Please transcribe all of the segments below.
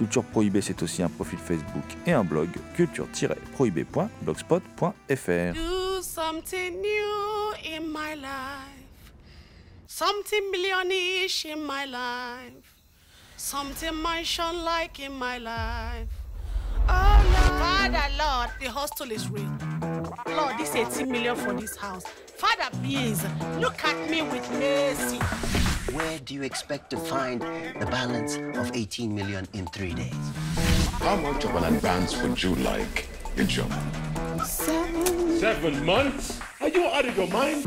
Culture Prohibée, c'est aussi un profil Facebook et un blog culture-prohibée.blogspot.fr. Do something new in my life. Something millionish in my life. Something mansion like in my life. Oh Lord. Father Lord, the hostel is real. Lord, this 18 million for this house. Father, please, look at me with mercy. Where do you expect to find the balance of 18 million in three days? How much of an advance would you like, Bishop? Seven. Seven months? Are you out of your mind?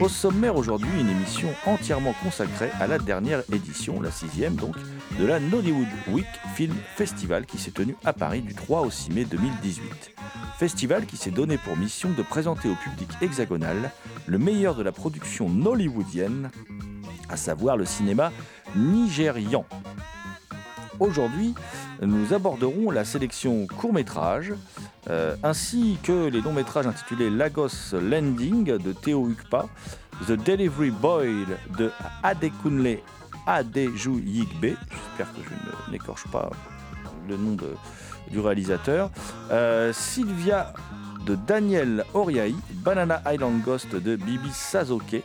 Au sommaire aujourd'hui, une émission entièrement consacrée à la dernière édition, la sixième donc, de la Nollywood Week Film Festival qui s'est tenu à Paris du 3 au 6 mai 2018. Festival qui s'est donné pour mission de présenter au public hexagonal le meilleur de la production nollywoodienne, à savoir le cinéma nigérian. Aujourd'hui, nous aborderons la sélection court-métrage, euh, ainsi que les longs métrages intitulés Lagos Landing de Théo Ukpa, The Delivery Boy de Adekunle Adejuyigbe, j'espère que je n'écorche pas le nom de- du réalisateur, euh, Sylvia de Daniel Oriai, Banana Island Ghost de Bibi Sazoke,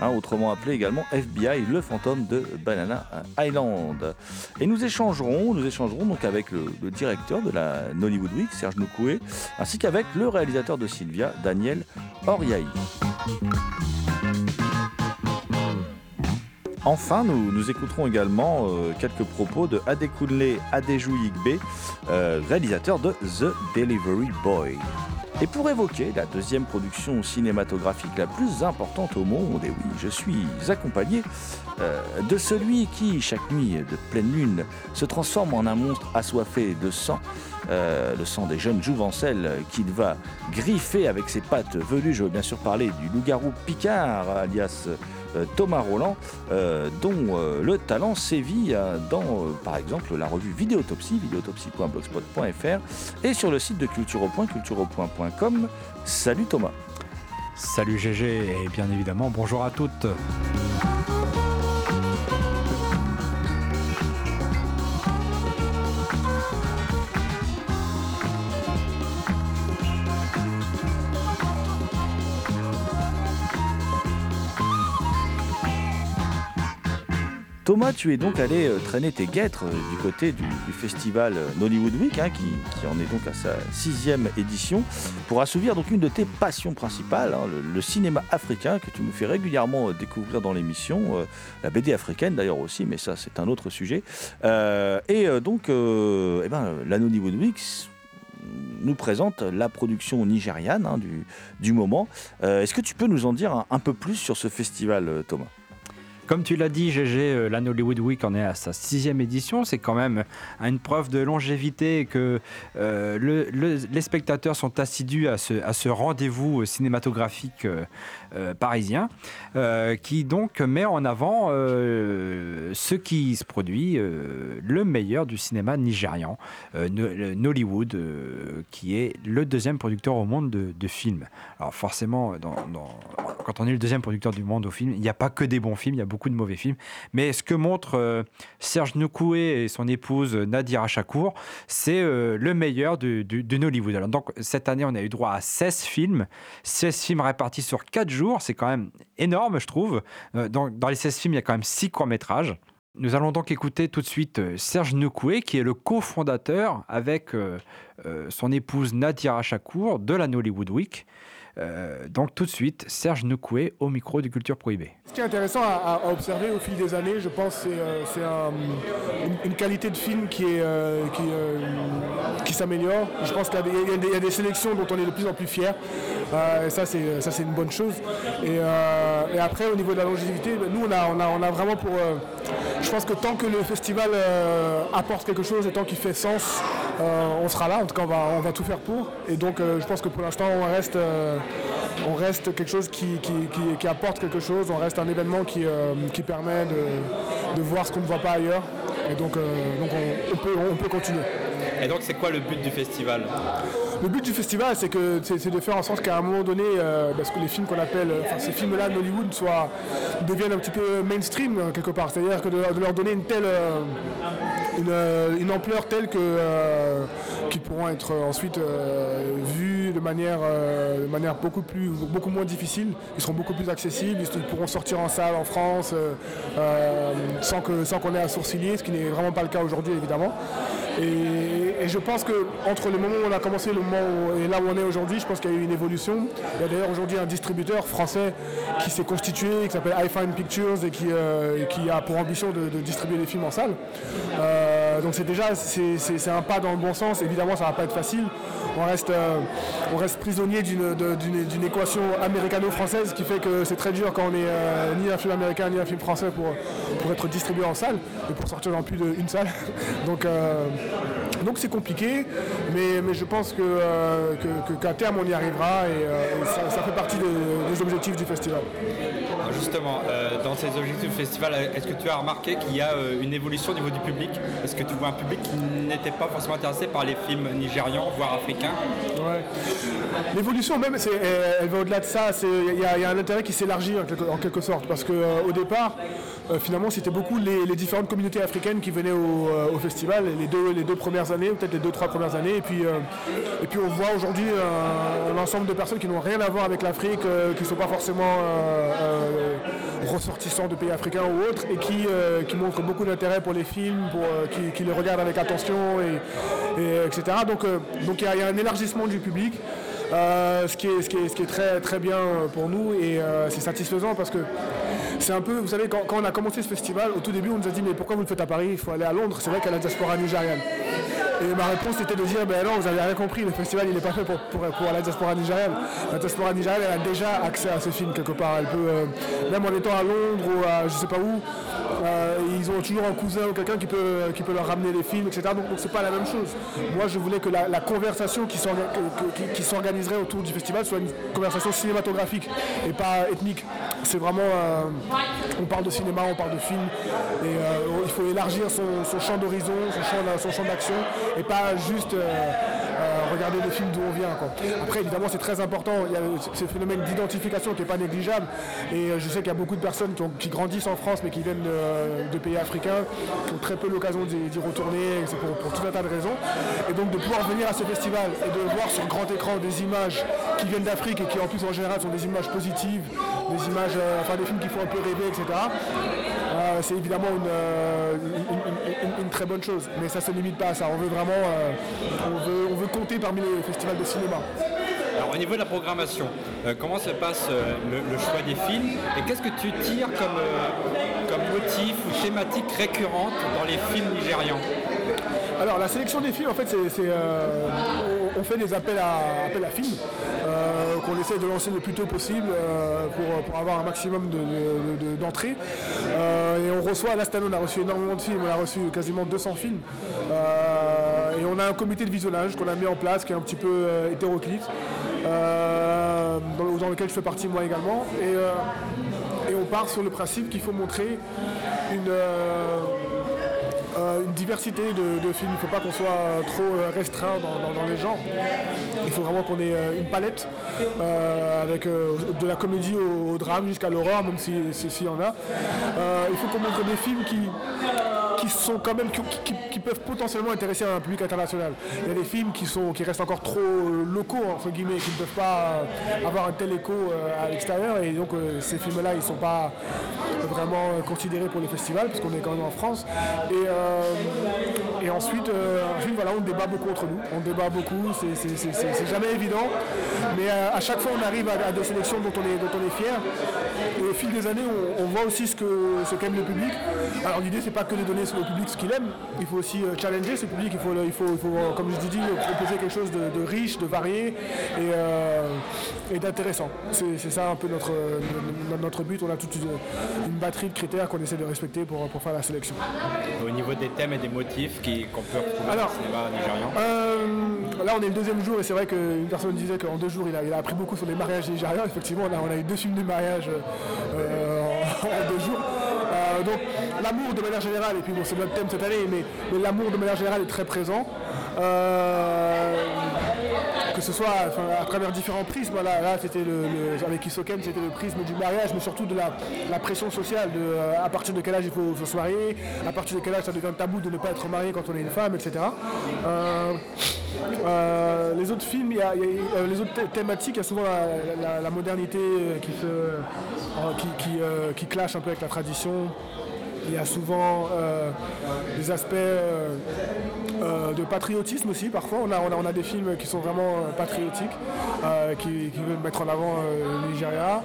hein, autrement appelé également FBI, le fantôme de Banana Island. Et nous échangerons, nous échangerons donc avec le, directeur de la Nollywood Week, Serge Noukoué, ainsi qu'avec le réalisateur de Sylvia, Daniel Oriai. Enfin, nous, nous écouterons également euh, quelques propos de Adekunle Adejuyigbe, euh, réalisateur de The Delivery Boy. Et pour évoquer la deuxième production cinématographique la plus importante au monde, et oui, je suis accompagné euh, de celui qui, chaque nuit de pleine lune, se transforme en un monstre assoiffé de sang, le sang des jeunes jouvencelles qu'il va griffer avec ses pattes velues. Je veux bien sûr parler du loup-garou Picard, alias Thomas Roland, euh, dont euh, le talent sévit euh, dans, euh, par exemple, la revue Vidéotopsie, vidéotopsie.blogspot.fr, et sur le site de Culture au Point, cultureaupoint.com. Salut Thomas. Salut GG et bien évidemment bonjour à toutes. Thomas, tu es donc allé euh, traîner tes guêtres euh, du côté du, festival euh, Nollywood Week, hein, qui, en est donc à sa sixième édition, pour assouvir donc une de tes passions principales, hein, le, cinéma africain que tu nous fais régulièrement découvrir dans l'émission, la BD africaine d'ailleurs aussi, mais ça c'est un autre sujet. Et donc, eh ben, la Nollywood Week nous présente la production nigériane hein, du, moment. Est-ce que tu peux nous en dire un, peu plus sur ce festival, Thomas? Comme tu l'as dit GG, euh, la Nollywood Week en est à sa sixième édition. C'est quand même une preuve de longévité que euh, le- le- les spectateurs sont assidus à ce, rendez-vous cinématographique euh, parisien qui donc met en avant ce qui se produit, le meilleur du cinéma nigérian, Nollywood, qui est le deuxième producteur au monde de, films. Alors forcément, quand on est le deuxième producteur du monde au film, il n'y a pas que des bons films, il y a beaucoup de mauvais films. Mais ce que montre Serge Noukoué et son épouse Nadira Chakour, c'est le meilleur du, Hollywood. Alors, donc, cette année, on a eu droit à 16 films, 16 films répartis sur 4 jours. C'est quand même énorme, je trouve. Dans, dans les 16 films, il y a quand même 6 courts-métrages. Nous allons donc écouter tout de suite euh, Serge Noukoué, qui est le cofondateur avec euh, euh, son épouse Nadia Chakour de la Nollywood Week. Euh, donc tout de suite, Serge Noukoué au micro de Culture Prohibée. Ce qui est intéressant à, observer au fil des années, je pense, c'est euh, une, qualité de film qui, euh, s'améliore. Je pense qu'il y, a des sélections dont on est de plus en plus fier. et ça, c'est, une bonne chose. Et, après, au niveau de la longévité, ben, nous, on a vraiment pour... je pense que tant que le festival apporte quelque chose et tant qu'il fait sens, on sera là. En tout cas, on va, on va tout faire pour. Et donc, je pense que pour l'instant, on reste on reste quelque chose qui, apporte quelque chose, on reste un événement qui, euh, permet de, voir ce qu'on ne voit pas ailleurs. Et donc, euh, on, peut, continuer. Et donc c'est quoi le but du festival? Le but du festival, c'est que c'est de faire en sorte qu'à un moment donné, euh, parce que les films qu'on appelle, ces films-là d'Hollywood soient deviennent un petit peu mainstream quelque part. C'est-à-dire que de, leur donner une telle une, ampleur telle que qu'ils pourront être ensuite vus de manière, euh, de manière beaucoup, plus, beaucoup moins difficile. Ils seront beaucoup plus accessibles, ils pourront sortir en salle en France euh, euh, sans qu'on sans qu'on ait à sourciller, ce qui n'est vraiment pas le cas aujourd'hui évidemment. Et, je pense que entre le moment où on a commencé le et là où on est aujourd'hui, je pense qu'il y a eu une évolution. Il y a d'ailleurs aujourd'hui un distributeur français qui s'est constitué, qui s'appelle iFine Pictures et qui, qui, a pour ambition de, distribuer des films en salle. Donc c'est déjà c'est un pas dans le bon sens. Évidemment, ça va pas être facile. On reste, on reste prisonnier d'une équation américano-française qui fait que c'est très dur quand on est euh, ni un film américain ni un film français pour, pour être distribué en salle et pour sortir dans plus d'une salle. Donc euh, donc c'est compliqué, mais, mais, je pense qu'à euh, que, terme on y arrivera et, ça, fait partie des objectifs du festival. Justement, dans ces objectifs du festival, est-ce que tu as remarqué qu'il y a une évolution au niveau du public? Est-ce que tu vois un public qui n'était pas forcément intéressé par les films nigérians, voire africains? L'évolution même, elle, va au-delà de ça. Il y, a un intérêt qui s'élargit en, quelque sorte. Parce qu'au euh, départ, euh, finalement, c'était beaucoup les, différentes communautés africaines qui venaient au, euh, festival les deux, les deux premières années, peut-être les deux, trois premières années. Et puis, et puis on voit aujourd'hui un, ensemble de personnes qui n'ont rien à voir avec l'Afrique, qui ne sont pas forcément ressortissants de pays africains ou autres, et qui, qui montrent beaucoup d'intérêt pour les films, qui, les regardent avec attention, et, etc. Donc il y, a un élargissement du public. Euh, ce, qui est, ce, qui est, ce, qui est, très, très bien pour nous et euh, c'est satisfaisant parce que c'est un peu, vous savez, quand, on a commencé ce festival, au tout début, on nous a dit mais pourquoi vous le faites à Paris? Il faut aller à Londres. C'est vrai a la diaspora nigériane. Et ma réponse était de dire, ben non, vous avez rien compris, le festival il n'est pas fait pour, pour, la diaspora nigériane. La diaspora nigériane, elle a déjà accès à ce film quelque part. Elle peut, euh, même en étant à Londres ou à je sais pas où, euh, ils ont toujours un cousin ou quelqu'un qui peut, qui peut leur ramener les films, etc. Donc, c'est pas la même chose. Moi, je voulais que la, conversation qui s'organiserait autour du festival soit une conversation cinématographique et pas ethnique. C'est vraiment, euh, on parle de cinéma, on parle de film, et il faut élargir son, champ d'horizon, son champ d'action et pas juste euh, euh, regarder les films d'où on vient. Après, évidemment, c'est très important. Il y a ce phénomène d'identification qui n'est pas négligeable. Et euh, je sais qu'il y a beaucoup de personnes qui, grandissent en France, mais qui viennent de, pays africains, qui ont très peu l'occasion d'y retourner, c'est pour, tout un tas de raisons. Et donc, de pouvoir venir à ce festival et de voir sur grand écran des images qui viennent d'Afrique et qui, en plus, en général, sont des images positives, des images, enfin, des films qui font un peu rêver, etc. c'est évidemment une, très bonne chose. Mais ça ne se limite pas à ça. On veut vraiment on veut, compter parmi les festivals de cinéma. Alors au niveau de la programmation, euh, comment se passe euh, le, choix des films et qu'est-ce que tu tires comme, euh, comme motif ou thématique récurrente dans les films nigérians? Alors la sélection des films, en fait, c'est, on, fait des appels à, films qu'on essaie de lancer le plus tôt possible pour, avoir un maximum d'entrées. et on reçoit, là cette on a reçu énormément de films, on a reçu quasiment 200 films et on a un comité de visionnage qu'on a mis en place qui est un petit peu euh, hétéroclite, euh, dans, lequel je fais partie moi également. Euh, et on part sur le principe qu'il faut montrer une, une diversité de, films. Il ne faut pas qu'on soit trop restreint dans, les genres. Il faut vraiment qu'on ait une palette avec de la comédie au, drame jusqu'à l'horreur, même s'il si, y en a. il faut qu'on montre des films qui, qui sont quand même qui, peuvent potentiellement intéresser un public international. Il y a des films qui sont qui restent encore trop locaux entre guillemets, qui ne peuvent pas avoir un tel écho à l'extérieur et donc ces films-là ils sont pas vraiment euh, considéré pour les festivals, parce qu'on est quand même en France. Et, euh, ensuite, euh, voilà, on débat beaucoup entre nous. On débat beaucoup, c'est jamais évident. Mais à, chaque fois, on arrive à, des sélections dont on est, dont on est fier. Et au fil des années, on, voit aussi ce qu'aime ce qu'aime le public. Alors l'idée, c'est pas que de donner au public ce qu'il aime. Il faut aussi challenger ce public. Il faut, il faut, il faut comme je dis, proposer quelque chose de, riche, de varié et, et d'intéressant. C'est ça un peu notre, notre but. On a toute une batterie de critères qu'on essaie de respecter pour, pour, faire la sélection. Au niveau des thèmes et des motifs qu'on peut retrouver Alors, le cinéma nigérian euh, Là, on est le deuxième jour et c'est vrai qu'une personne disait qu'en deux jours, il a, il a, appris beaucoup sur les mariages nigérians. Effectivement, on a, on a eu deux films de mariage euh, en, deux jours. Euh, donc, l'amour de manière générale, et puis bon, c'est notre thème cette année, mais, l'amour de manière générale est très présent que ce soit à travers différents prismes. Là, c'était le, avec Isoken, c'était le prisme du mariage, mais surtout de la, pression sociale, de euh, à partir de quel âge il faut se marier, à partir de quel âge ça devient tabou de ne pas être marié quand on est une femme, etc. Euh, euh, les autres films, il y a, les autres thématiques, il y a souvent la, modernité qui, se, qui, qui clash un peu avec la tradition. Il y a souvent euh, des aspects euh, euh, de patriotisme aussi. Parfois, on a, on a, des films qui sont vraiment patriotiques, qui, veulent mettre en avant le Nigeria.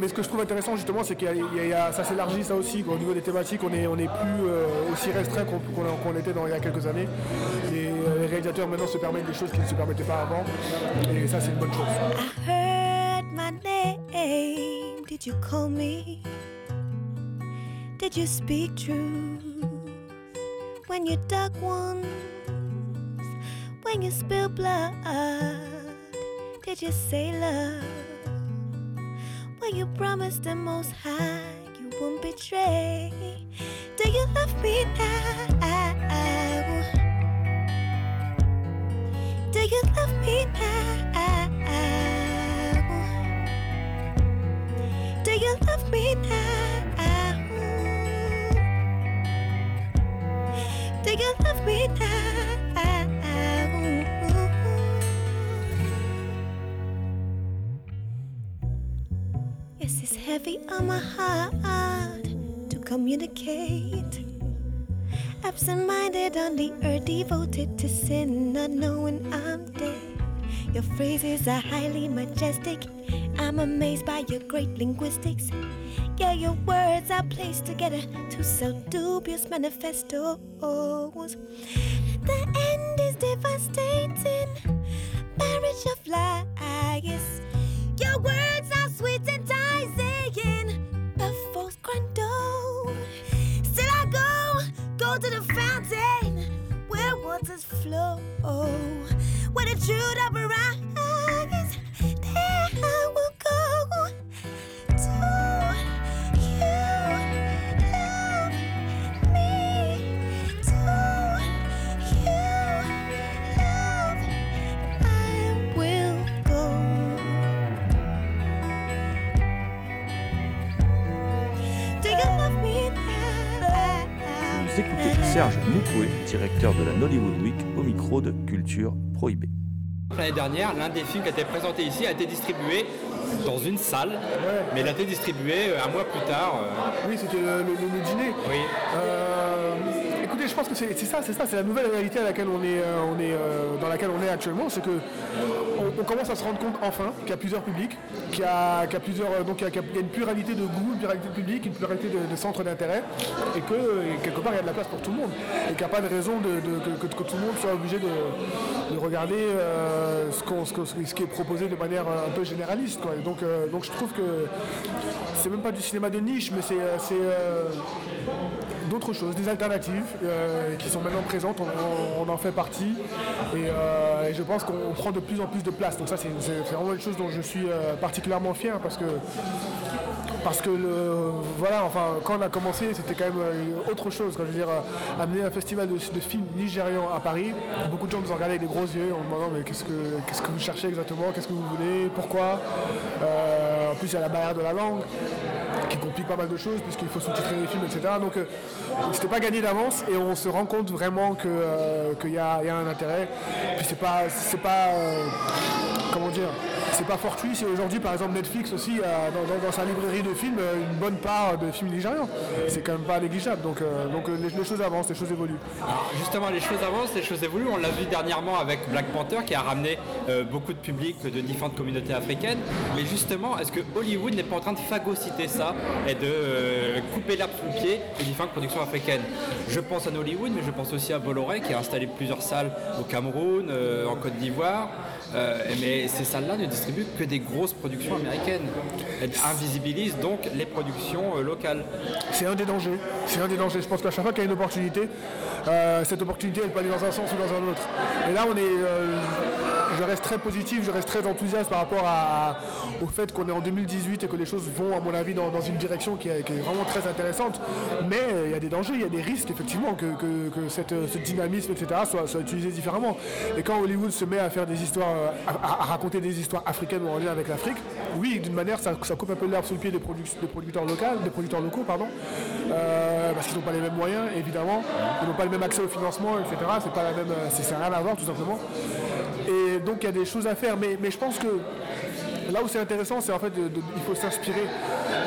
mais, ce que je trouve intéressant justement, c'est que ça s'élargit ça aussi. Au niveau des thématiques, on n'est on est plus aussi restreint qu'on était dans, il y a quelques années. Les réalisateurs maintenant se permettent des choses qu'ils ne se permettaient pas avant. Et ça, c'est une bonne chose. Did you call me? Did you speak truth when you dug wounds? When you spill blood, did you say love? When you promised the most high you won't betray? Do you love me now? Do you love me now? Do you love me now? Do you love me now? Yes, it's heavy on my heart to communicate. Absent minded on the earth, devoted to sin, not knowing I'm dead. Your phrases are highly majestic. I'm amazed by your great linguistics. Yeah, your words are placed together to sell dubious manifestos. The end is devastating. Marriage of lies. Your words flow. When the there I will go to you. Love me, to you. Love, I will go. Do you love me now? Vous écoutez Serge Moukoué directeur de la Nollywood Week, au micro de Culture Prohibée. L'année dernière, l'un des films qui a été présenté ici a été distribué dans une salle, mais il a été distribué euh, un mois plus tard. Euh. Oui, c'était le, dîner. Oui. Euh, écoutez, je pense que c'est ça, c'est ça, c'est la nouvelle réalité à laquelle on est, on est dans laquelle on est actuellement, c'est que on, commence à se rendre compte enfin qu'il y a plusieurs publics, qu'il y, a, plusieurs, donc il y a, une pluralité de goûts, une pluralité de public, une pluralité de, centres d'intérêt, et que quelque part il y a de la place pour tout le monde, et qu'il n'y a pas de raison que, tout le monde soit obligé de, regarder ce, qui est proposé de manière un peu généraliste. Donc, euh, donc je trouve que c'est même pas du cinéma de niche, mais c'est euh, euh, d'autres choses, des alternatives qui sont maintenant présentes, on, en fait partie et, je pense qu'on prend de plus en plus de place. Donc ça c'est vraiment une chose dont je suis particulièrement fier parce que parce que voilà, enfin, quand on a commencé, c'était quand même euh, autre chose. Quand je veux dire, euh, amener un festival de, films nigérians à Paris, beaucoup de gens nous ont regardé avec des gros yeux en demandant mais qu'est-ce que, qu'est-ce que vous cherchez exactement, qu'est-ce que vous voulez, pourquoi? en plus, il y a la barrière de la langue qui complique pas mal de choses puisqu'il faut sous-titrer les films, etc. Donc, c'était pas gagné d'avance et on se rend compte vraiment qu'il y, a, un intérêt. Puis c'est pas, c'est pas, comment dire c'est pas fortuit si aujourd'hui, par exemple, Netflix aussi a dans, sa librairie de films euh, une bonne part de films nigérians. C'est quand même pas négligeable. Donc, euh, donc euh, les, choses avancent, les choses évoluent. justement, les choses avancent, les choses évoluent. On l'a vu dernièrement avec Black Panther qui a ramené beaucoup de public de différentes communautés africaines. Mais justement, est-ce que Hollywood n'est pas en train de phagocyter ça et de couper l'herbe sous le pied des différentes productions africaines? Je pense à Hollywood, mais je pense aussi à Bolloré qui a installé plusieurs salles au Cameroun, en Côte d'Ivoire. mais ces salles-là ne distribuent que des grosses productions américaines. Elles invisibilisent donc les productions euh, locales. C'est un des dangers. C'est un des dangers. Je pense qu'à chaque fois qu'il y a une opportunité, euh, cette opportunité elle peut aller dans un sens ou dans un autre. Et là on est. Euh, je reste très positif, je reste très enthousiaste par rapport au fait qu'on est en 2018 et que les choses vont, à mon avis, dans, une direction qui est, vraiment très intéressante. Mais il y a des dangers, il y a des risques, effectivement, que, cette, ce dynamisme, etc., soit, utilisé différemment. Et quand Hollywood se met à faire des histoires, à, raconter des histoires africaines ou en lien avec l'Afrique, oui, d'une manière, ça, coupe un peu l'herbe sous le pied des, producteurs locaux, des producteurs locaux, pardon, euh, parce qu'ils n'ont pas les mêmes moyens, évidemment, ils n'ont pas le même accès au financement, etc. C'est pas la même, c'est rien à voir, tout simplement. Et donc il y a des choses à faire. Mais, je pense que là où c'est intéressant, c'est en fait il faut s'inspirer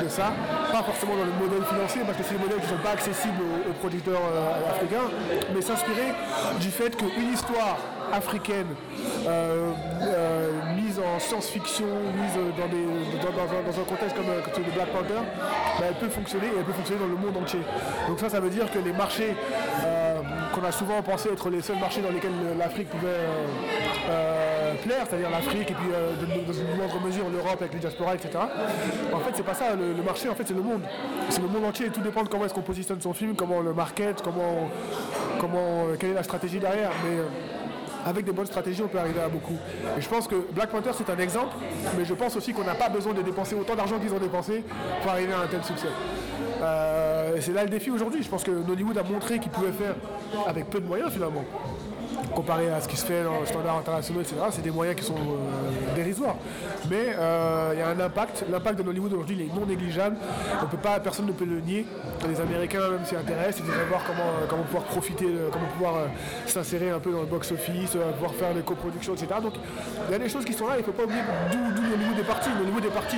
de ça, pas forcément dans le modèle financier, parce que c'est des modèles qui ne sont pas accessibles aux, producteurs euh, africains, mais s'inspirer du fait qu'une histoire africaine euh, euh, mise en science-fiction, mise dans, un, contexte comme, celui de Black Panther, bah, elle peut fonctionner et elle peut fonctionner dans le monde entier. Donc ça, ça veut dire que les marchés qu'on a souvent pensé être les seuls marchés dans lesquels l'Afrique pouvait plaire, c'est-à-dire l'Afrique et puis dans une moindre mesure l'Europe avec les diasporas, etc. En fait, c'est pas ça. Le, marché, en fait, c'est le monde. C'est le monde entier. Et tout dépend de comment est-ce qu'on positionne son film, comment on le market, comment, comment, quelle est la stratégie derrière. Mais euh, avec des bonnes stratégies, on peut arriver à beaucoup. Et je pense que Black Panther, c'est un exemple, mais je pense aussi qu'on n'a pas besoin de dépenser autant d'argent qu'ils ont dépensé pour arriver à un tel succès. Euh, c'est là le défi aujourd'hui. Je pense que Nollywood a montré qu'il pouvait faire avec peu de moyens finalement comparé à ce qui se fait dans le standard international, etc., c'est des moyens qui sont euh, dérisoires. Mais euh, il y a un impact. L'impact de Hollywood aujourd'hui est non négligeable. On peut pas, personne ne peut le nier. Les Américains même s'y intéressent, ils devraient voir comment, euh, comment pouvoir profiter, comment pouvoir s'insérer un peu dans le box-office, pouvoir faire des coproductions, etc. Donc il y a des choses qui sont là, il ne faut pas oublier d'où Hollywood est parti. Hollywood est parti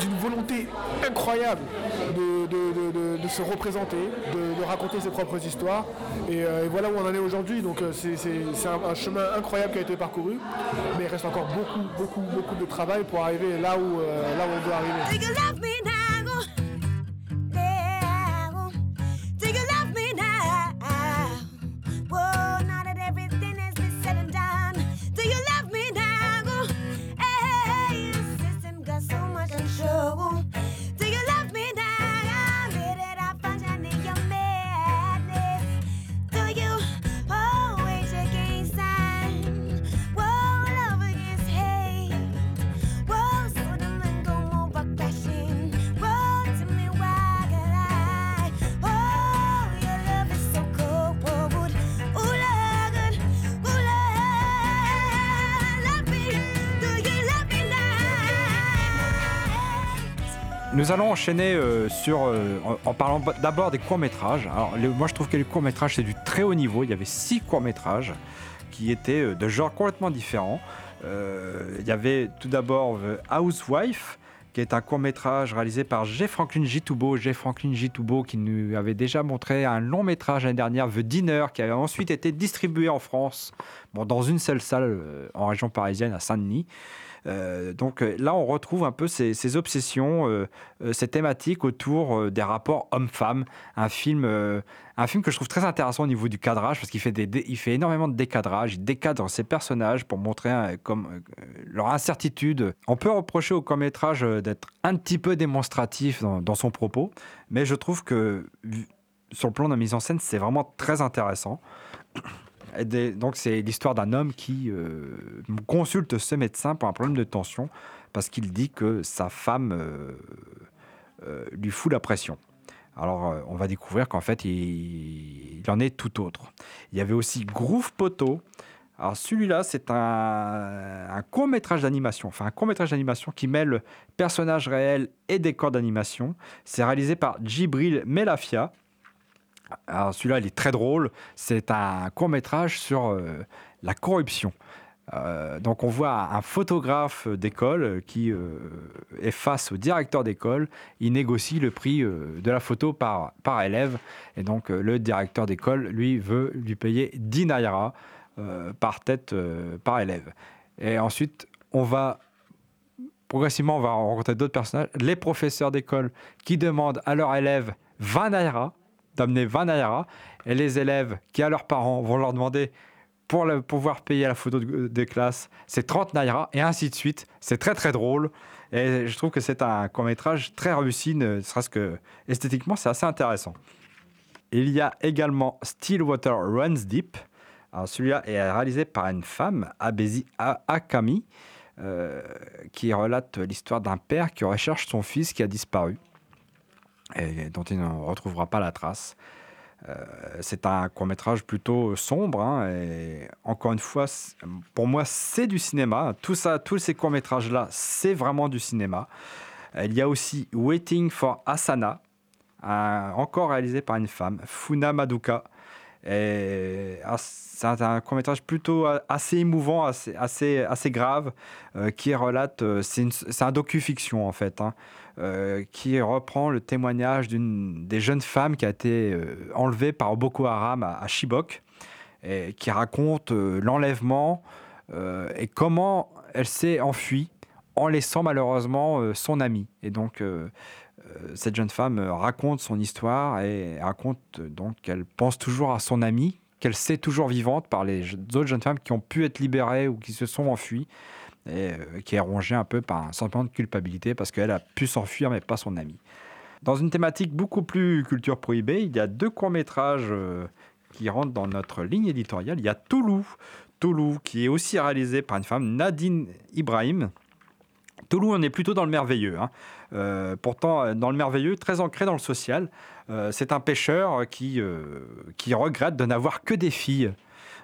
d'une volonté incroyable de, se représenter, de, raconter ses propres histoires. Et, voilà où on en est aujourd'hui. Donc c'est un, chemin incroyable qui a été parcouru, mais il reste encore beaucoup, beaucoup, beaucoup de travail pour arriver là où, euh, là où on doit arriver. Nous allons enchaîner euh, sur, euh, en, parlant d'abord des courts-métrages. Alors, moi, je trouve que les courts-métrages, c'est du très haut niveau. Il y avait six courts-métrages qui étaient euh, de genres complètement différents. il y avait tout d'abord Housewife, qui est un court-métrage réalisé par J. Franklin Jitubo. J. Franklin Jitubo qui nous avait déjà montré un long-métrage l'année dernière, The Dinner, qui avait ensuite été distribué en France, bon, dans une seule salle en région parisienne, à Saint-Denis. Euh, donc euh, là, on retrouve un peu ces, obsessions, euh, ces thématiques autour des rapports hommes-femmes. Un film, un film que je trouve très intéressant au niveau du cadrage parce qu'il fait, énormément de décadrage. Il décadre ses personnages pour montrer leur incertitude. On peut reprocher au court-métrage d'être un petit peu démonstratif dans, dans, son propos, mais je trouve que sur le plan de la mise en scène, c'est vraiment très intéressant donc c'est l'histoire d'un homme qui euh, consulte ce médecin pour un problème de tension parce qu'il dit que sa femme euh, lui fout la pression. Alors, on va découvrir qu'en fait, il, en est tout autre. Il y avait aussi Groove Poto. Alors, celui-là, c'est un, un court métrage d'animation, enfin un court métrage d'animation qui mêle personnages réels et décors d'animation. C'est réalisé par Djibril Melafia. Alors, celui-là, il est très drôle. C'est un court métrage sur la corruption. Euh, donc on voit un photographe d'école qui euh, est face au directeur d'école, il négocie le prix euh, de la photo par, par élève, et donc le directeur d'école, lui, veut lui payer 10 naira par tête par élève. Et ensuite, on va progressivement, on va rencontrer d'autres personnages, les professeurs d'école qui demandent à leurs élèves 20 naira, d'amener 20 naira, et les élèves qui, à leurs parents, vont leur demander pour pouvoir payer la photo des classes, c'est 30 naira et ainsi de suite. C'est très très drôle et je trouve que c'est un court métrage très réussi, ne serait-ce que esthétiquement, c'est assez intéressant. Il y a également Stillwater Runs Deep. celui-là est réalisé par une femme, Abezi Akami, euh, qui relate l'histoire d'un père qui recherche son fils qui a disparu et dont il ne retrouvera pas la trace. Euh, c'est un court métrage plutôt sombre. Hein, et encore une fois, pour moi, c'est du cinéma. Tout ça, tous ces courts métrages là, c'est vraiment du cinéma. Il y a aussi Waiting for Asana, encore réalisé par une femme, Funa Maduka. Ah, c'est un, court métrage plutôt assez émouvant, assez, assez, assez grave, euh, qui relate. Euh, c'est un docu-fiction en fait. Hein. Euh, qui reprend le témoignage d'une des jeunes femmes qui a été euh, enlevée par Boko Haram à, Chibok, et qui raconte euh, l'enlèvement et comment elle s'est enfuie en laissant malheureusement son ami. Et donc cette jeune femme raconte son histoire et raconte donc qu'elle pense toujours à son ami, qu'elle sait toujours vivante par les autres jeunes femmes qui ont pu être libérées ou qui se sont enfuies et euh, qui est rongée un peu par un sentiment de culpabilité parce qu'elle a pu s'enfuir mais pas son ami. Dans une thématique beaucoup plus culture prohibée, il y a deux courts-métrages euh, qui rentrent dans notre ligne éditoriale. Il y a Toulouse, Toulouse qui est aussi réalisé par une femme, Nadine Ibrahim. Toulouse, on est plutôt dans le merveilleux. Hein. Euh, pourtant, dans le merveilleux, très ancré dans le social. c'est un pêcheur qui, qui regrette de n'avoir que des filles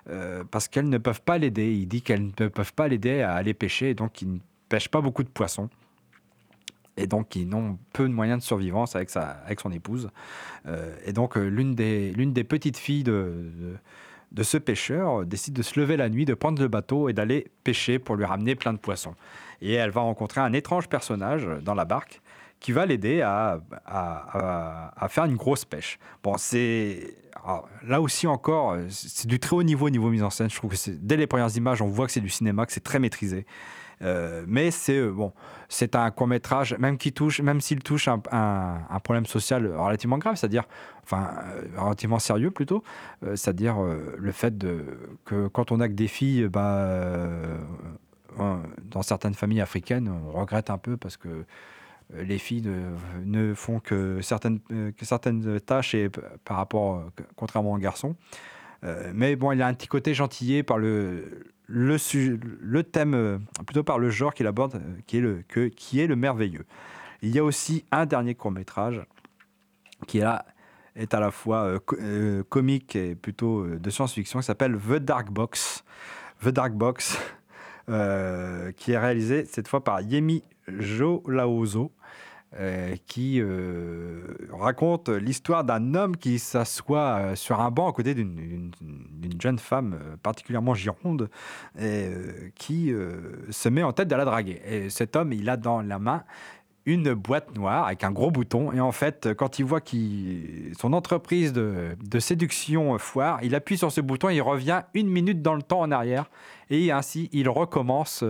euh, parce qu'elles ne peuvent pas l'aider. Il dit qu'elles ne peuvent pas l'aider à aller pêcher, et donc ils ne pêchent pas beaucoup de poissons. Et donc, ils n'ont peu de moyens de survivance avec, sa, avec son épouse. Euh, et donc, euh, l'une des, l'une des petites filles de, de, ce pêcheur décide de se lever la nuit, de prendre le bateau et d'aller pêcher pour lui ramener plein de poissons. Et elle va rencontrer un étrange personnage dans la barque qui va l'aider à, à, faire une grosse pêche. Bon, c'est là aussi encore, c'est du très haut niveau niveau mise en scène. Je trouve que dès les premières images, on voit que c'est du cinéma, que c'est très maîtrisé. Euh, mais c'est euh, bon, c'est un court métrage, même qui touche, même s'il touche un, un, problème social relativement grave, c'est-à-dire, enfin, euh, relativement sérieux plutôt, c'est-à-dire le fait que quand on a que des filles, bah, dans certaines familles africaines, on regrette un peu parce que les filles ne, font que certaines, euh, tâches et, par rapport, euh, contrairement aux garçons. mais bon, il a un petit côté gentillé par le, le, thème, plutôt par le genre qu'il aborde, qui est le, qui est le merveilleux. Il y a aussi un dernier court métrage qui est à la fois comique et plutôt de science-fiction, qui s'appelle The Dark Box. The Dark Box, qui est réalisé cette fois par Yemi Jo Laozo, euh, qui euh, raconte l'histoire d'un homme qui s'assoit euh, sur un banc à côté d'une jeune femme particulièrement gironde et qui se met en tête de la draguer. Et cet homme, il a dans la main une boîte noire avec un gros bouton. Et en fait, quand il voit que son entreprise de, séduction foire, il appuie sur ce bouton et il revient une minute dans le temps en arrière. Et ainsi, il recommence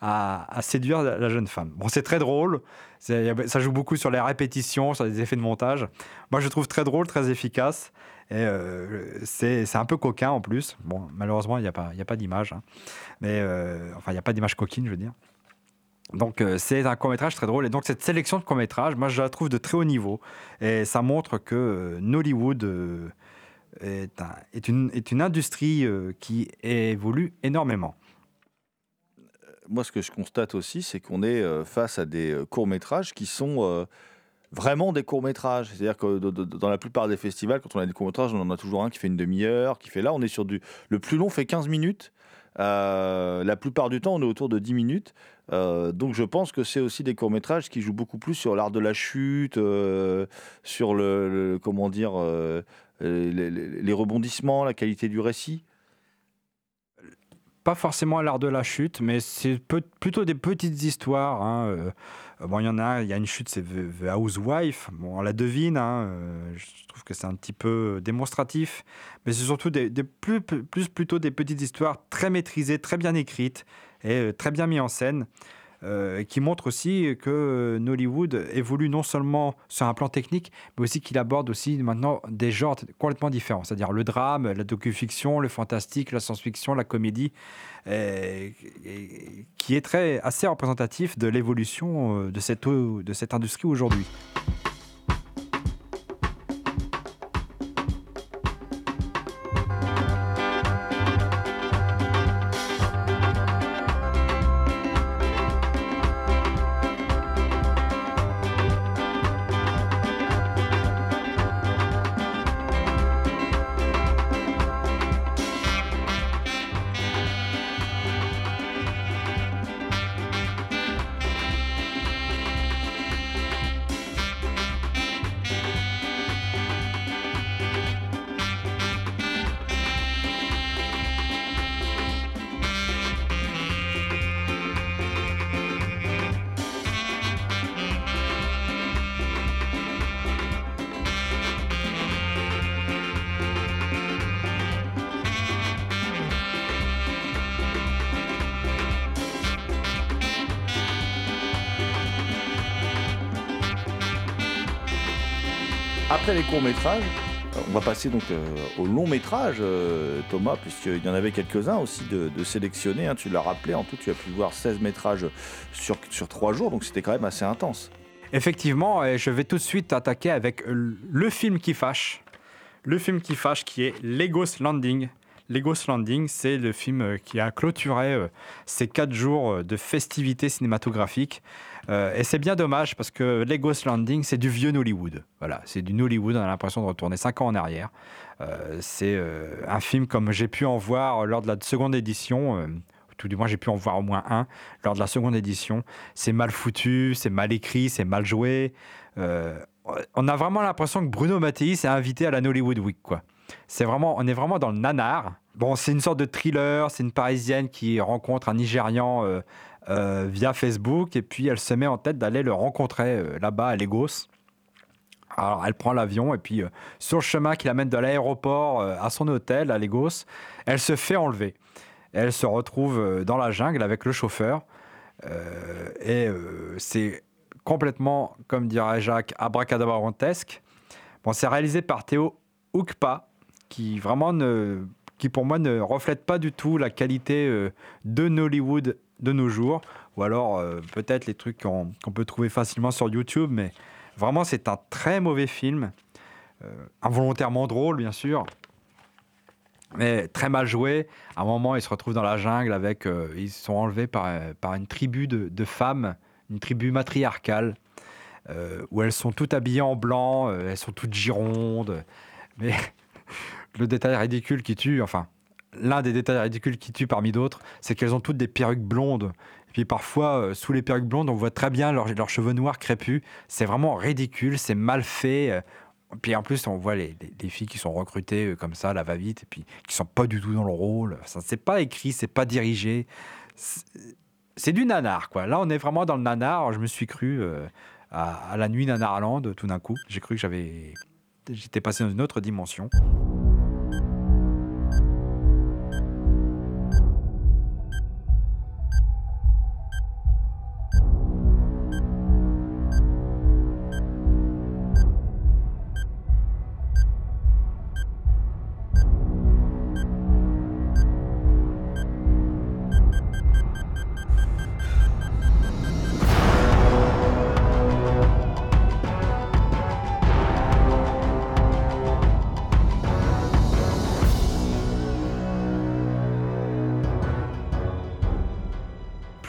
à, séduire la jeune femme. Bon, c'est très drôle. Ça joue beaucoup sur les répétitions, sur les effets de montage. Moi, je trouve très drôle, très efficace. Et euh, c'est un peu coquin en plus. Bon, malheureusement, il n'y a pas, pas d'image. Hein. Mais euh, enfin, il n'y a pas d'image coquine, je veux dire. Donc euh, c'est un court métrage très drôle. Et donc cette sélection de courts métrages, moi je la trouve de très haut niveau. Et ça montre que Nollywood est, une, est, une, industrie qui évolue énormément moi, ce que je constate aussi, c'est qu'on est euh, face à des euh, courts-métrages qui sont euh, vraiment des courts-métrages. C'est-à-dire que dans la plupart des festivals, quand on a des courts-métrages, on en a toujours un qui fait une demi-heure, qui fait là, on est sur du. Le plus long fait 15 minutes. La plupart du temps, on est autour de 10 minutes. Donc je pense que c'est aussi des courts-métrages qui jouent beaucoup plus sur l'art de la chute, sur le, comment dire, les, rebondissements, la qualité du récit pas forcément l'art de la chute, mais c'est plutôt des petites histoires. Hein, Bon, il y en a, il y a une chute, c'est The Housewife. Bon, on la devine. Hein, euh, je trouve que c'est un petit peu démonstratif, mais c'est surtout des, plus plutôt des petites histoires très maîtrisées, très bien écrites et euh, très bien mises en scène. Euh, qui montre aussi que Nollywood évolue non seulement sur un plan technique, mais aussi qu'il aborde aussi maintenant des genres complètement différents, c'est-à-dire le drame, la docu-fiction, le fantastique, la science-fiction, la comédie, qui est très assez représentatif de l'évolution euh, de cette, de cette industrie aujourd'hui. Les courts-métrages, on va passer donc euh, au long métrage, euh, Thomas, puisqu'il y en avait quelques-uns aussi de, sélectionnés. Hein. tu l'as rappelé, en tout, tu as pu voir 16 métrages sur, sur 3 jours, donc c'était quand même assez intense. Effectivement, je vais tout de suite attaquer avec le film qui fâche. Le film qui fâche qui est Legos Landing. Legos Landing, c'est le film euh, qui a clôturé ces 4 jours de festivités cinématographiques euh, et c'est bien dommage parce que Legos Landing, c'est du vieux Nollywood. Voilà, c'est du Nollywood. On a l'impression de retourner 5 ans en arrière. Euh, c'est euh, un film comme j'ai pu en voir lors de la seconde édition tout du moins j'ai pu en voir au moins un lors de la seconde édition. C'est mal foutu, c'est mal écrit, c'est mal joué. on a vraiment l'impression que Bruno Mattei s'est invité à la Nollywood Week. Quoi. C'est vraiment, on est vraiment dans le nanar. Bon, c'est une sorte de thriller, c'est une Parisienne qui rencontre un Nigérian euh, via Facebook et puis elle se met en tête d'aller le rencontrer euh, là-bas à Lagos. Alors elle prend l'avion et puis euh, sur le chemin qui l'amène de l'aéroport à son hôtel à Lagos, elle se fait enlever. Elle se retrouve dans la jungle avec le chauffeur et c'est complètement, comme dirait Jacques, abracadabrantesque. Bon, c'est réalisé par Théo Oukpa, qui vraiment ne, qui pour moi ne reflète pas du tout la qualité de Nollywood de nos jours, ou alors euh, peut-être les trucs qu'on peut trouver facilement sur YouTube, mais vraiment c'est un très mauvais film, euh, involontairement drôle bien sûr, mais très mal joué. À un moment, ils se retrouvent dans la jungle avec, euh, ils sont enlevés par, par une tribu de, femmes, une tribu matriarcale, où elles sont toutes habillées en blanc, elles sont toutes girondes, mais le détail ridicule qui tue, enfin l'un des détails ridicules qui tue parmi d'autres, c'est qu'elles ont toutes des perruques blondes. Et puis parfois, euh, sous les perruques blondes, on voit très bien leurs cheveux noirs crépus. C'est vraiment ridicule, c'est mal fait. Euh. Puis en plus, on voit les, filles qui sont recrutées euh, comme ça, la va-vite, et puis qui sont pas du tout dans le rôle. C'est pas écrit, c'est pas dirigé. C'est du nanar, quoi. Là, on est vraiment dans le nanar. Je me suis cru à, à, la nuit nanarland tout d'un coup. J'ai cru que j'avais, j'étais passé dans une autre dimension.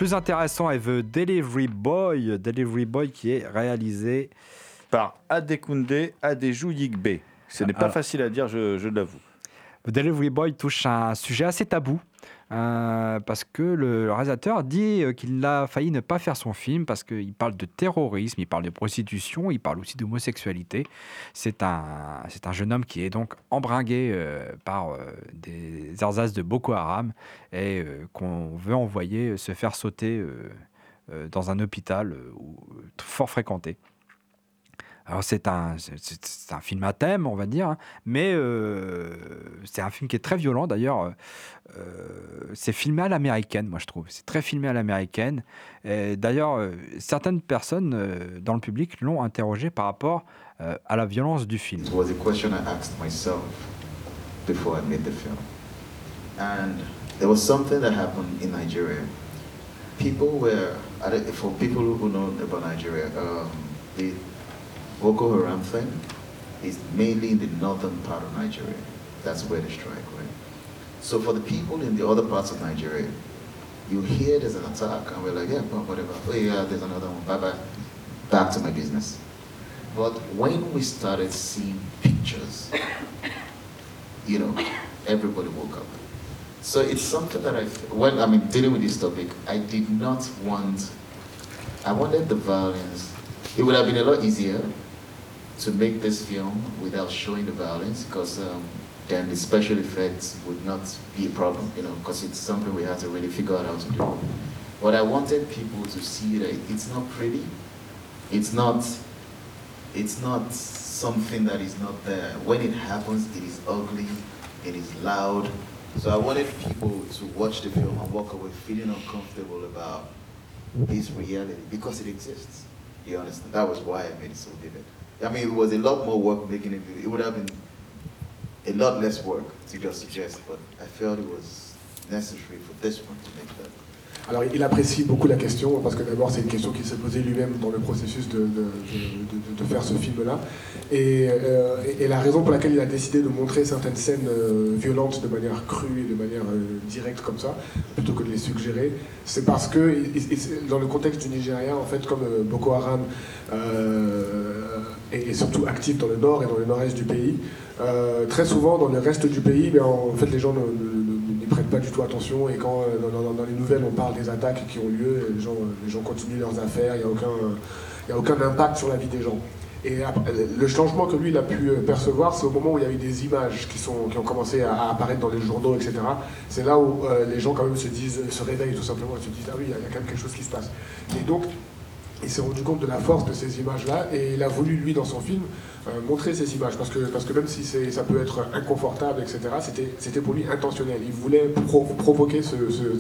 Plus intéressant est The Delivery Boy, Delivery Boy qui est réalisé par Adekunde Adeju Yigbe. Ce n'est pas Alors- facile à dire, je, je l'avoue. The Delivery Boy touche à un sujet assez tabou. Euh, parce que le, réalisateur dit euh, qu'il a failli ne pas faire son film parce qu'il parle de terrorisme, il parle de prostitution, il parle aussi d'homosexualité. C'est un, jeune homme qui est donc embringué euh, par des ersatz de Boko Haram et qu'on veut envoyer se faire sauter dans un hôpital fort fréquenté. Alors c'est un, film à thème, on va dire, hein, mais euh, c'est un film qui est très violent. D'ailleurs, euh, c'est filmé à l'américaine, moi je trouve. C'est très filmé à l'américaine. D'ailleurs, euh, certaines personnes euh, dans le public l'ont interrogé par rapport euh, à la violence du film. People were, for people who know about Nigeria, um, the Boko Haram thing is mainly in the northern part of Nigeria. That's where they strike, right? So for the people in the other parts of Nigeria, you hear there's an attack, and we're like, yeah, whatever. Oh yeah, there's another one. Bye bye. Back to my business. But when we started seeing pictures, you know, everybody woke up. So it's something that I, when I mean dealing with this topic, I did not want. I wanted the violence. It would have been a lot easier to make this film without showing the violence, because um, then the special effects would not be a problem, you know, because it's something we had to really figure out how to do. But I wanted people to see that it's not pretty, it's not it's not something that is not there. When it happens, it is ugly, it is loud. So I wanted people to watch the film and walk away feeling uncomfortable about this reality because it exists. You understand? That was why I made it so vivid. I mean, it was a lot more work making it. It would have been a lot less work to just suggest, but I felt it was necessary for this one to make that. Alors, il apprécie beaucoup la question parce que d'abord, c'est une question qu'il s'est posée lui-même dans le processus de, de- de- faire ce film-là. Et, euh, et- et la raison pour laquelle il a décidé de montrer certaines scènes euh, violentes de manière crue et de manière euh, directe comme ça, plutôt que de les suggérer, c'est parce que dans le contexte du Nigeria, en fait, comme Boko Haram est, surtout actif dans le nord et dans le nord-est du pays, très souvent dans le reste du pays, ben, en fait, les gens ne- prêtent pas du tout attention et quand euh, dans, les nouvelles on parle des attaques qui ont lieu, les gens, euh, les gens continuent leurs affaires, il n'y a, aucun, a aucun impact sur la vie des gens. Et le changement que lui il a pu euh, percevoir, c'est au moment où il y a eu des images qui, sont, qui ont commencé à, apparaître dans les journaux, etc. C'est là où les gens quand même se disent, se réveillent tout simplement, et se disent ah oui, il y a quand même quelque chose qui se passe. Et donc il s'est rendu compte de la force de ces images-là et il a voulu, lui, dans son film, euh, montrer ces images. Parce que, parce que même si ça peut être inconfortable, etc., c'était- pour lui intentionnel. Il voulait pro- provoquer ce- ce-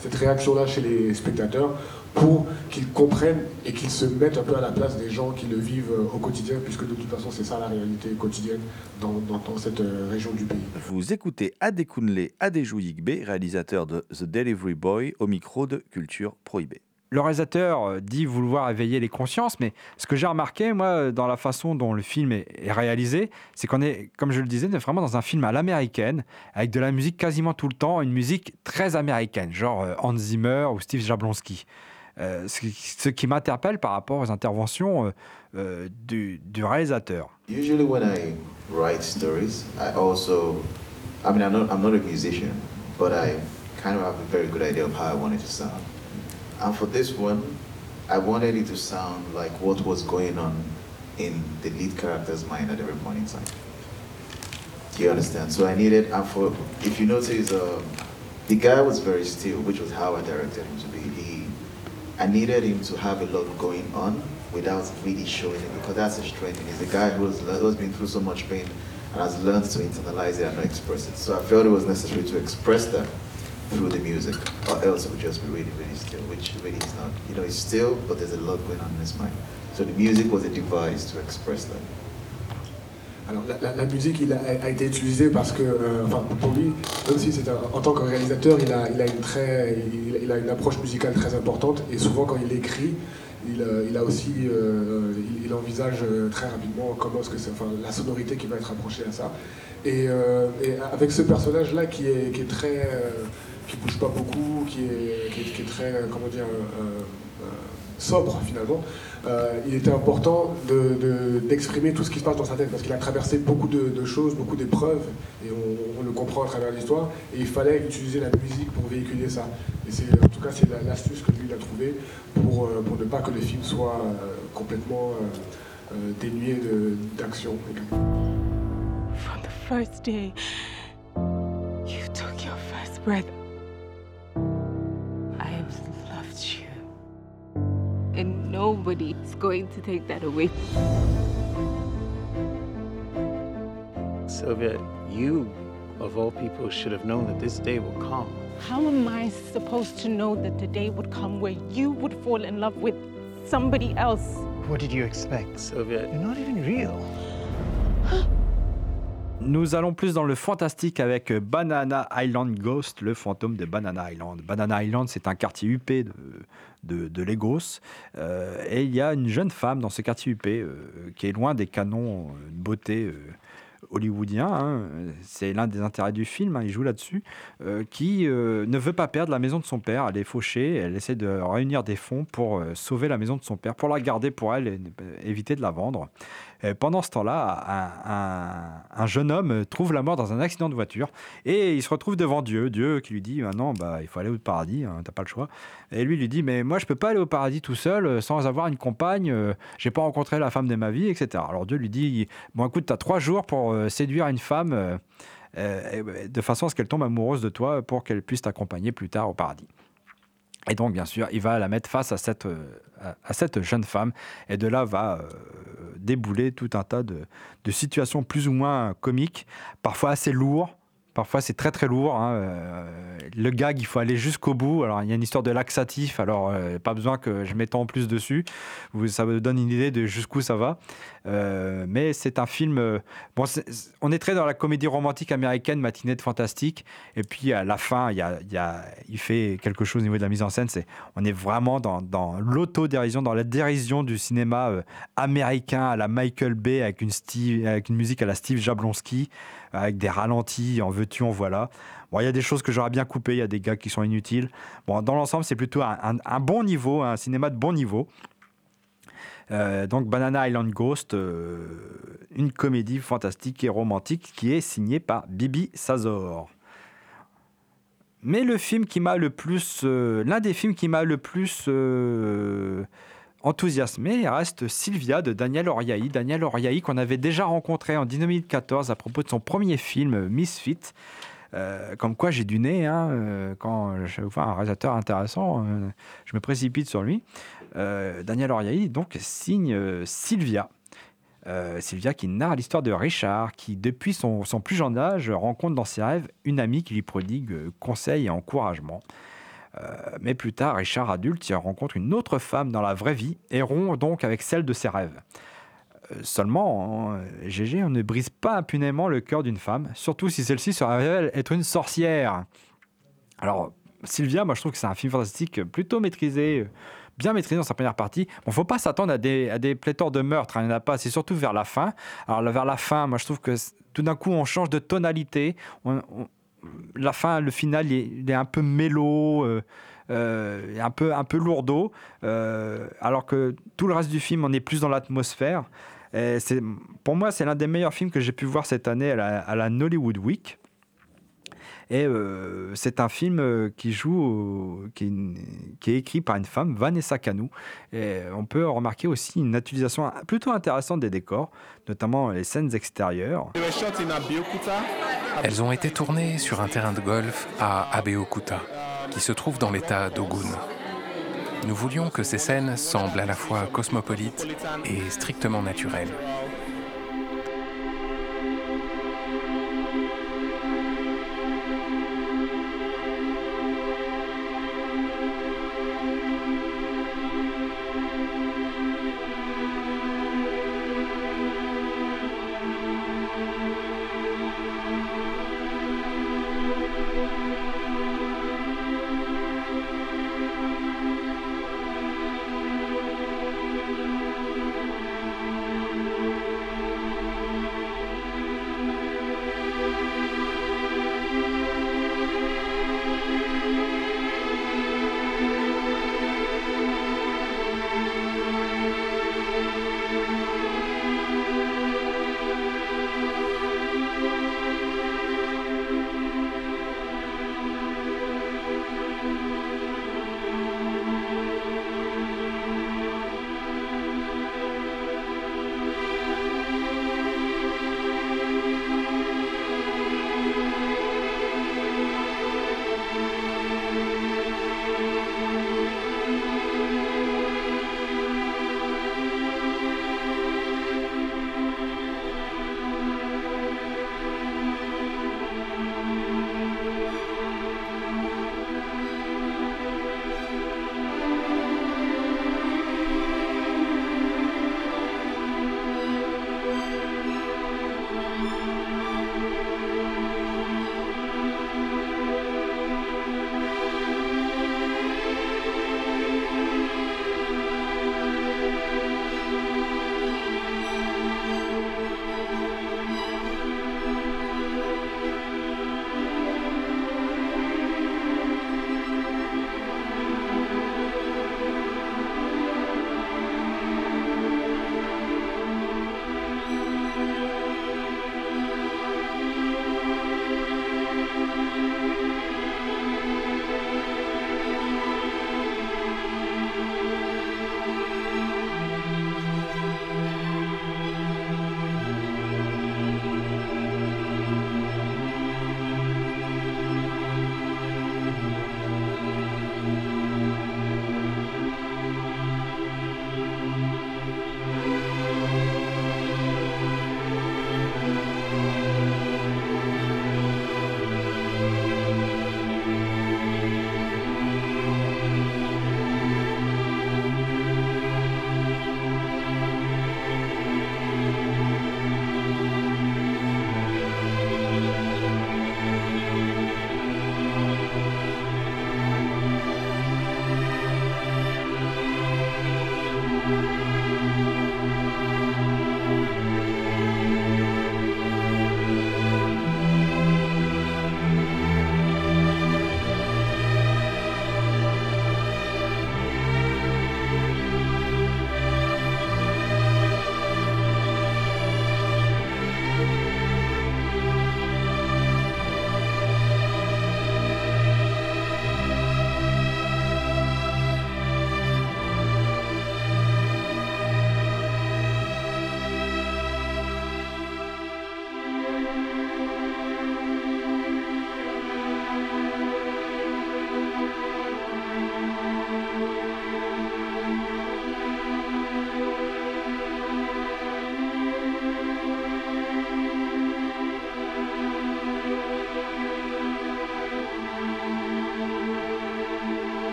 cette, réaction-là chez les spectateurs pour qu'ils comprennent et qu'ils se mettent un peu à la place des gens qui le vivent euh, au quotidien, puisque de toute façon, c'est ça la réalité quotidienne dans, cette euh, région du pays. Vous écoutez Adekunle Adeju Yigbe, réalisateur de The Delivery Boy, au micro de Culture Prohibée. Le réalisateur euh, dit vouloir éveiller les consciences, mais ce que j'ai remarqué, moi, dans la façon dont le film est, réalisé, c'est qu'on est, comme je le disais, vraiment dans un film à l'américaine, avec de la musique quasiment tout le temps, une musique très américaine, genre euh, Hans Zimmer ou Steve Jablonski. Euh, ce, qui- m'interpelle par rapport aux interventions du, réalisateur. Usually, when I write stories, I also, I mean, I'm not a musician, but I kind of have a very good idea of how I want it to sound. And for this one, I wanted it to sound like what was going on in the lead character's mind at every point in time. Do you understand? So I needed, and for, if you notice, um, the guy was very still, which was how I directed him to be. He, I needed him to have a lot going on without really showing it because that's his strength. He's a guy who's, who's been through so much pain and has learned to internalize it and not express it. So I felt it was necessary to express that through the music, or else it would just be really, really still, which really is not. You know, it's still, but there's a lot going on in his mind. So the music was a device to express that. Alors la, la- la musique il a, a été utilisée parce que, euh, pour lui, en tant que réalisateur, il a, il a une très, il, il a une approche musicale très importante et souvent quand il écrit, il, euh, il a aussi, euh, il envisage euh, très rapidement comment est-ce que c'est, enfin la sonorité qui va être approchée à ça. Et, euh, et avec ce personnage là qui est, qui est très, euh, qui bouge pas beaucoup, qui est, très, euh, comment dire. euh, sobre finalement, il était important d'exprimer tout ce qui se passe dans sa tête, parce qu'il a traversé beaucoup de, choses, beaucoup d'épreuves, et on, le comprend à travers l'histoire, et il fallait utiliser la musique pour véhiculer ça. Et c'est, en tout cas, c'est l'astuce que lui a trouvée pour, pour ne pas que le film soit complètement dénué d'action. From the first day you took your first breath, And is going to take that away. Sylvia, you, of all people, should have known that this day will come. How am I supposed to know that the day would come where you would fall in love with somebody else? What did you expect, Sylvia? You're not even real. Nous allons plus dans le fantastique avec Banana Island Ghost, le fantôme de Banana Island. Banana Island, c'est un quartier huppé de, de, Lagos. Euh, et il y a une jeune femme dans ce quartier huppé euh, qui est loin des canons de beauté euh, hollywoodien, hein, c'est l'un des intérêts du film, hein, il joue là-dessus, euh, qui euh, ne veut pas perdre la maison de son père. Elle est fauchée, elle essaie de réunir des fonds pour euh, sauver la maison de son père, pour la garder pour elle et éviter de la vendre pendant ce temps-là, un, jeune homme trouve la mort dans un accident de voiture et il se retrouve devant Dieu. Dieu qui lui dit Maintenant, bah, il faut aller au paradis, hein, t'as pas le choix. Et lui lui dit Mais moi, je peux pas aller au paradis tout seul euh, sans avoir une compagne, euh, j'ai pas rencontré la femme de ma vie, etc. Alors Dieu lui dit Bon, écoute, t'as trois jours pour euh, séduire une femme. de façon à ce qu'elle tombe amoureuse de toi pour qu'elle puisse t'accompagner plus tard au paradis. Et donc, bien sûr, il va la mettre face à cette, à cette jeune femme, et de là va débouler tout un tas de, de situations plus ou moins comiques, parfois assez lourdes, Parfois, c'est très très lourd. Hein, euh, le gag, il faut aller jusqu'au bout. Alors, il y a une histoire de laxatif. Alors, euh, pas besoin que je m'étende plus dessus. Ça me donne une idée de jusqu'où ça va. Euh, mais c'est un film. bon, on est très dans la comédie romantique américaine, matinée de fantastique. Et puis à la fin, il, y a, il, fait quelque chose au niveau de la mise en scène. C'est, on est vraiment dans, dans l'autodérision, dans la dérision du cinéma américain à la Michael Bay avec une musique à la Steve Jablonski avec des ralentis, en veux-tu, en voilà. Bon, il y a des choses que j'aurais bien coupées, il y a des gars qui sont inutiles. Bon, dans l'ensemble, c'est plutôt un, bon niveau, un cinéma de bon niveau. Euh, donc Banana Island Ghost, euh, une comédie fantastique et romantique qui est signée par Bibi Sazor. Mais le film qui m'a le plus, euh, l'un des films qui m'a le plus enthousiasmé reste Sylvia de Daniel Oriahi. Daniel Oriahi qu'on avait déjà rencontré en 2014 à propos de son premier film Misfit. Euh, comme quoi j'ai du nez, hein, euh, quand je vois un réalisateur intéressant, euh, je me précipite sur lui. Daniel Oriahi donc signe Sylvia. Sylvia qui narre l'histoire de Richard, qui depuis son, son, plus jeune âge rencontre dans ses rêves une amie qui lui prodigue conseils et encouragement. Euh, mais plus tard, Richard, adulte, il rencontre une autre femme dans la vraie vie et rompt donc avec celle de ses rêves. Euh, seulement, GG, on ne brise pas impunément le cœur d'une femme, surtout si celle-ci se révèle être une sorcière. Alors, Sylvia, moi je trouve que c'est un film fantastique plutôt maîtrisé, bien maîtrisé dans sa première partie. Bon, faut pas s'attendre à des, pléthores de meurtres, hein, il n'y en a pas, c'est surtout vers la fin. Alors, vers la fin, moi je trouve que tout d'un coup on change de tonalité, on, la fin, le final, il est, un peu mélo, euh, euh, un peu un peu lourdeau, euh, alors que tout le reste du film, on est plus dans l'atmosphère. C'est, pour moi, c'est l'un des meilleurs films que j'ai pu voir cette année à la, à la Nollywood Week. Et euh, c'est un film euh, qui joue, qui, qui, est écrit par une femme, Vanessa Canou. Et on peut remarquer aussi une utilisation plutôt intéressante des décors, notamment les scènes extérieures. Elles ont été tournées sur un terrain de golf à Abeokuta, qui se trouve dans l'état d'Ogun. Nous voulions que ces scènes semblent à la fois cosmopolites et strictement naturelles.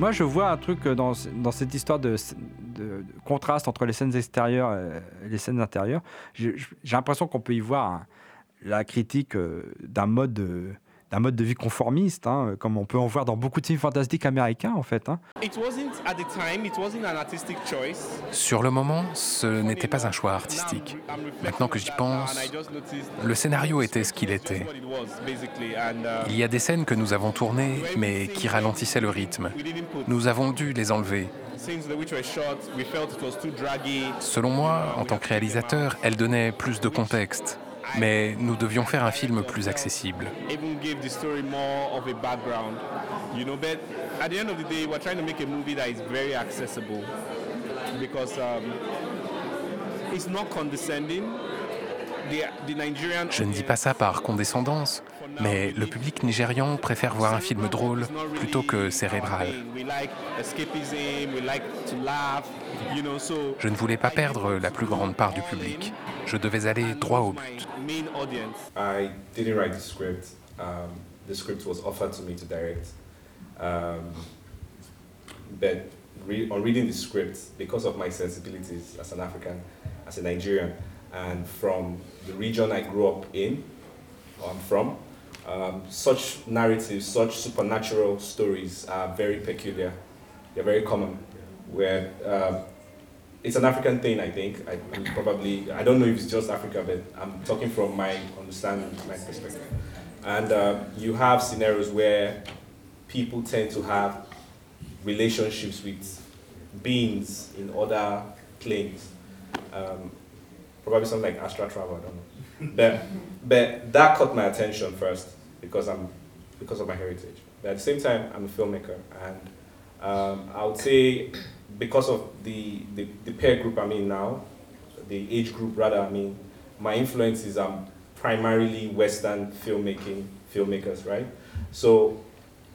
Moi, je vois un truc dans, dans cette histoire de, contraste entre les scènes extérieures et les scènes intérieures. J'ai l'impression qu'on peut y voir la critique d'un mode de d'un mode de vie conformiste, hein, comme on peut en voir dans beaucoup de films fantastiques américains en fait. Hein. Sur le moment, ce n'était pas un choix artistique. Maintenant que j'y pense, le scénario était ce qu'il était. Il y a des scènes que nous avons tournées, mais qui ralentissaient le rythme. Nous avons dû les enlever. Selon moi, en tant que réalisateur, elles donnaient plus de contexte mais nous devions faire un film plus accessible. Je ne dis pas ça par condescendance, mais le public nigérian préfère voir un film drôle plutôt que cérébral. Je ne voulais pas perdre la plus grande part du public. Je devais aller droit au but. Um. Um, on reading the script, because of my sensibilities as an African, as a Nigerian, and from the region I grew up in, or I'm from, um, such narratives, such supernatural stories are very peculiar. They're very common, where uh, it's an African thing, I think. I, probably, I don't know if it's just Africa, but I'm talking from my understanding, my perspective. And uh, you have scenarios where people tend to have relationships with beings in other planes. Um, probably something like astral travel, I don't know. But, but that caught my attention first because, I'm, because of my heritage. But at the same time, I'm a filmmaker, and um, I would say because of the, the, the peer group I'm in now, the age group rather, I mean, my influences are primarily Western filmmaking filmmakers, right? So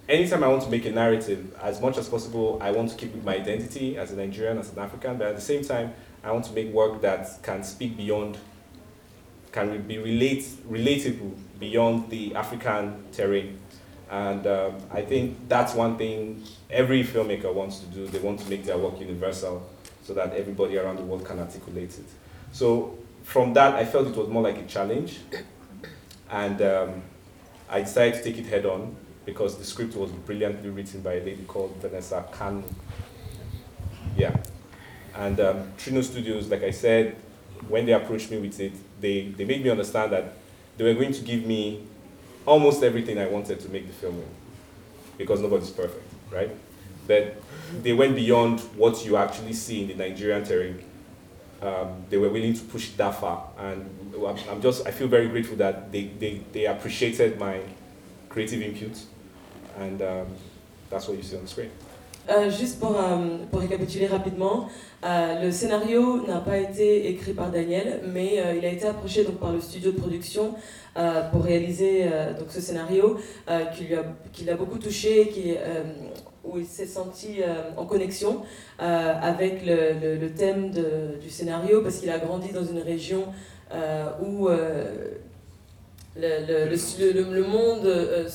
anytime I want to make a narrative, as much as possible, I want to keep my identity as a Nigerian, as an African, but at the same time, I want to make work that can speak beyond, can be relate, relatable beyond the African terrain. And um, I think that's one thing every filmmaker wants to do. They want to make their work universal so that everybody around the world can articulate it. So from that, I felt it was more like a challenge. And um, I decided to take it head on because the script was brilliantly written by a lady called Vanessa Kanu. Yeah. And um, Trino Studios, like I said, when they approached me with it, they, they made me understand that they were going to give me almost everything I wanted to make the film in, because nobody's perfect, right? But they went beyond what you actually see in the Nigerian terrain. Um, they were willing to push that far, and I'm just I feel very grateful that they, they, they appreciated my creative input, and um, that's what you see on the screen. Euh, juste pour, euh, pour, récapituler rapidement, euh, le scénario n'a pas été écrit par Daniel, mais il a été approché donc, par le studio de production pour réaliser donc, ce scénario qui, lui a, qui l'a beaucoup touché, qui, où il s'est senti en connexion avec le, le, le thème de, du scénario, parce qu'il a grandi dans une région où le, le, le, monde euh,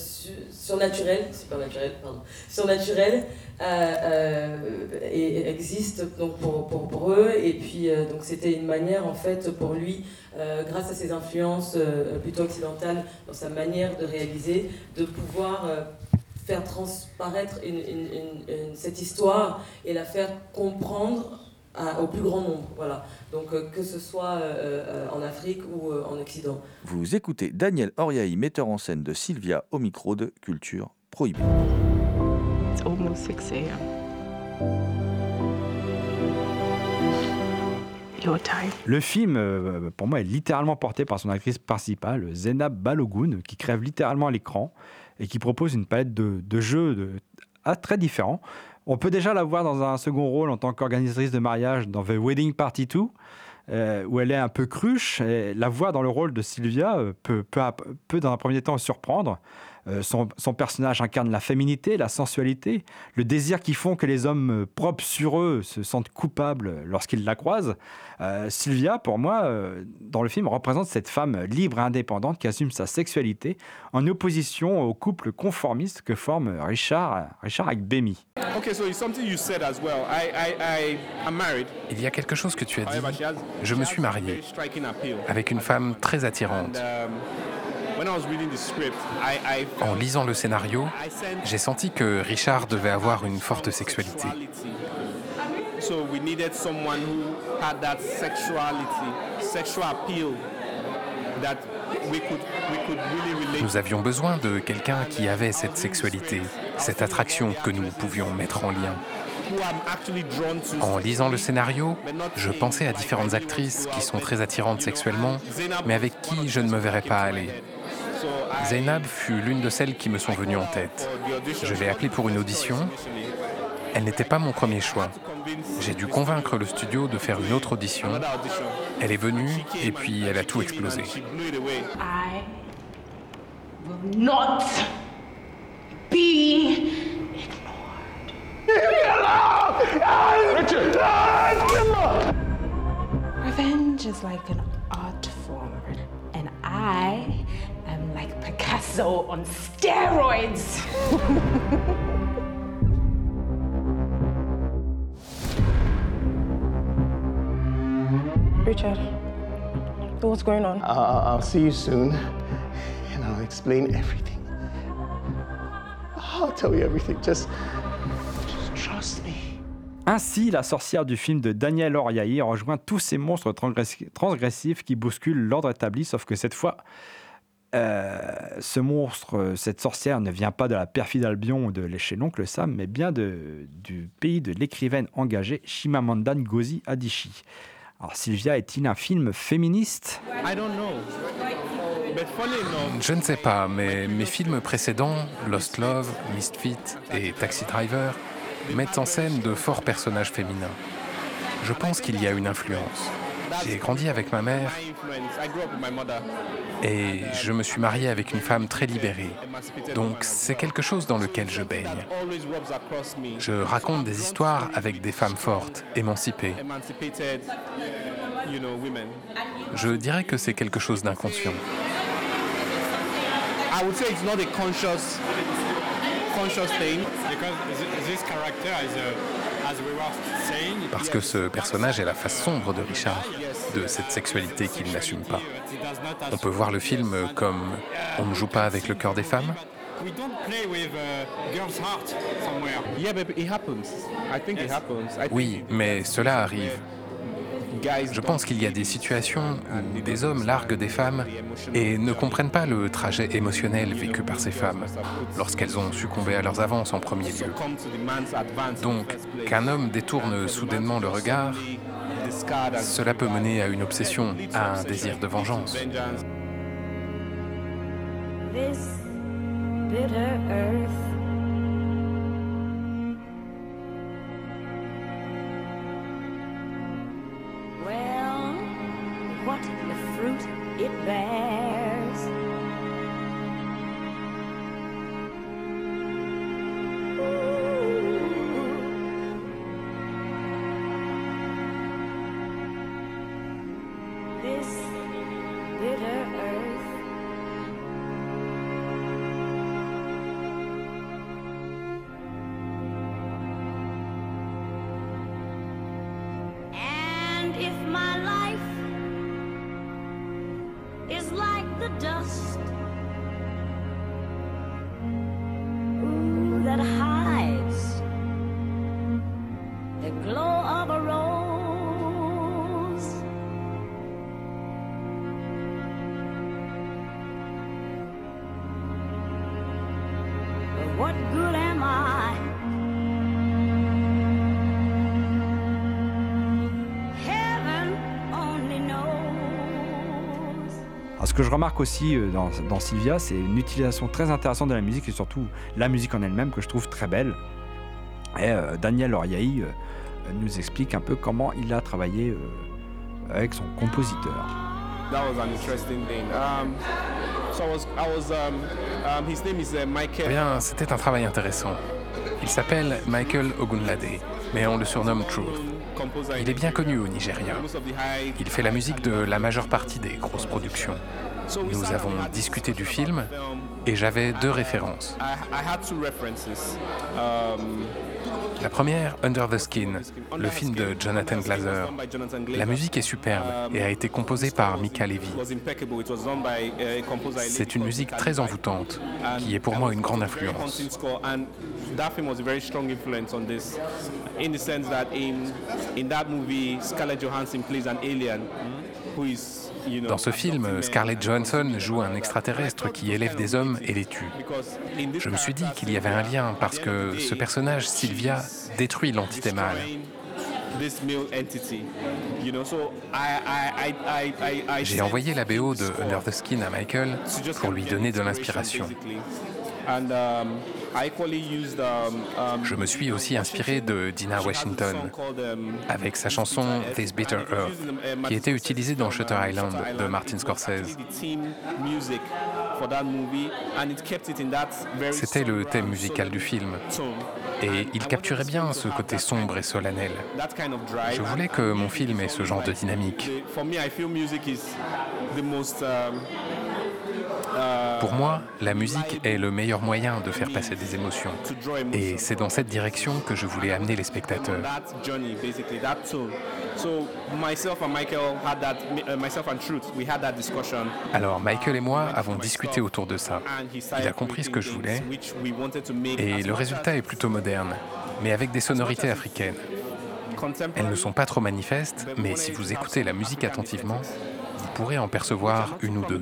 surnaturel, supernaturel, pardon, surnaturel euh, euh, existe donc pour, pour, pour, eux. Et puis, donc c'était une manière, en fait, pour lui, grâce à ses influences plutôt occidentales, dans sa manière de réaliser, de pouvoir faire transparaître cette histoire et la faire comprendre au plus grand nombre. Voilà. Donc euh, que ce soit euh, euh, en Afrique ou en Occident. Vous écoutez Daniel Oriaï, metteur en scène de Sylvia au micro de Culture Prohibée. It's almost 6 Le film, pour moi, est littéralement porté par son actrice principale, Zena Balogun, qui crève littéralement à l'écran et qui propose une palette de, de jeux de, ah, très différents. On peut déjà la voir dans un second rôle en tant qu'organisatrice de mariage dans The Wedding Party 2, euh, où elle est un peu cruche. Et la voir dans le rôle de Sylvia euh, peut, peut, dans un premier temps surprendre. Euh, son, personnage incarne la féminité, la sensualité, le désir qui font que les hommes euh, propres sur eux se sentent coupables lorsqu'ils la croisent. Euh, Sylvia, pour moi, dans le film, représente cette femme libre et indépendante qui assume sa sexualité en opposition au couple conformiste que forme Richard, Richard avec Bemi. Il y a quelque chose que tu as dit. Je me suis marié avec une femme très attirante. En lisant le scénario, j'ai senti que Richard devait avoir une forte sexualité. Nous avions besoin de quelqu'un qui avait cette sexualité, cette attraction que nous pouvions mettre en lien. En lisant le scénario, je pensais à différentes actrices qui sont très attirantes sexuellement, mais avec qui je ne me verrais pas aller. Zainab fut l'une de celles qui me sont venues en tête. Je l'ai appelée pour une audition. Elle n'était pas mon premier choix. J'ai dû convaincre le studio de faire une autre audition. Elle est venue et puis elle a tout explosé. Revenge Picasso on steroids. Richard, what's going on? Uh, I'll see you soon, and I'll explain everything. I'll tell you everything. Just, just trust me. Ainsi, la sorcière du film de Daniel Oriahi rejoint tous ces monstres transgressi- transgressifs qui bousculent l'ordre établi, sauf que cette fois, ce monstre, euh, cette sorcière ne vient pas de la perfide Albion ou de chez l'oncle Sam, mais bien de, du pays de l'écrivaine engagée Chimamanda Ngozi Adichie. Alors Sylvia, est-il un film féministe? Je ne sais pas, mais mes films précédents, Lost Love, Misfit et Taxi Driver, mettent en scène de forts personnages féminins. Je pense qu'il y a une influence. J'ai grandi avec ma mère et je me suis marié avec une femme très libérée. Donc c'est quelque chose dans lequel je baigne. Je raconte des histoires avec des femmes fortes, émancipées. Je dirais que c'est quelque chose d'inconscient. I would say it's not a conscious, conscious thing. Because this character is, a, Parce que ce personnage est la face sombre de Richard, de cette sexualité qu'il n'assume pas. On peut voir le film comme on ne joue pas avec le cœur des femmes, Oui, mais cela arrive. Je pense qu'il y a des situations où des hommes larguent des femmes et ne comprennent pas le trajet émotionnel vécu par ces femmes lorsqu'elles ont succombé à leurs avances en premier lieu. Donc, qu'un homme détourne soudainement le regard, cela peut mener à une obsession, à un désir de vengeance. This bitter earth. Dust que je remarque aussi euh, dans, dans Sylvia, c'est une utilisation très intéressante de la musique et surtout la musique en elle-même que je trouve très belle. Et euh, Daniel Oriahi euh, nous explique un peu comment il a travaillé euh, avec son compositeur. That was an interesting thing. Um, so I was, I was um, um, his name is uh, Eh Michael. bien, c'était un travail intéressant. Il s'appelle Michael Ogunlade. mais on le surnomme Truth. Il est bien connu au Nigeria. Il fait la musique de la majeure partie des grosses productions. Nous avons discuté du film et j'avais deux références. La première, Under the Skin, le film de Jonathan Glazer. La musique est superbe et a été composée par Mika Levy. C'est une musique très envoûtante qui est pour moi une grande influence. Dans ce film, Scarlett Johansson joue un extraterrestre qui élève des hommes et les tue. Je me suis dit qu'il y avait un lien parce que ce personnage, Sylvia, détruit l'entité mâle. J'ai envoyé la BO de Under the Skin à Michael pour lui donner de l'inspiration. Je me suis aussi inspiré de Dina Washington avec sa chanson This Bitter Earth, qui était utilisée dans Shutter Island de Martin Scorsese. C'était le thème musical du film et il capturait bien ce côté sombre et solennel. Je voulais que mon film ait ce genre de dynamique. Pour moi, la musique est le meilleur moyen de faire passer des émotions. Et c'est dans cette direction que je voulais amener les spectateurs. Alors Michael et moi avons discuté autour de ça. Il a compris ce que je voulais et le résultat est plutôt moderne, mais avec des sonorités africaines. Elles ne sont pas trop manifestes, mais si vous écoutez la musique attentivement, pourrez en percevoir une ou deux.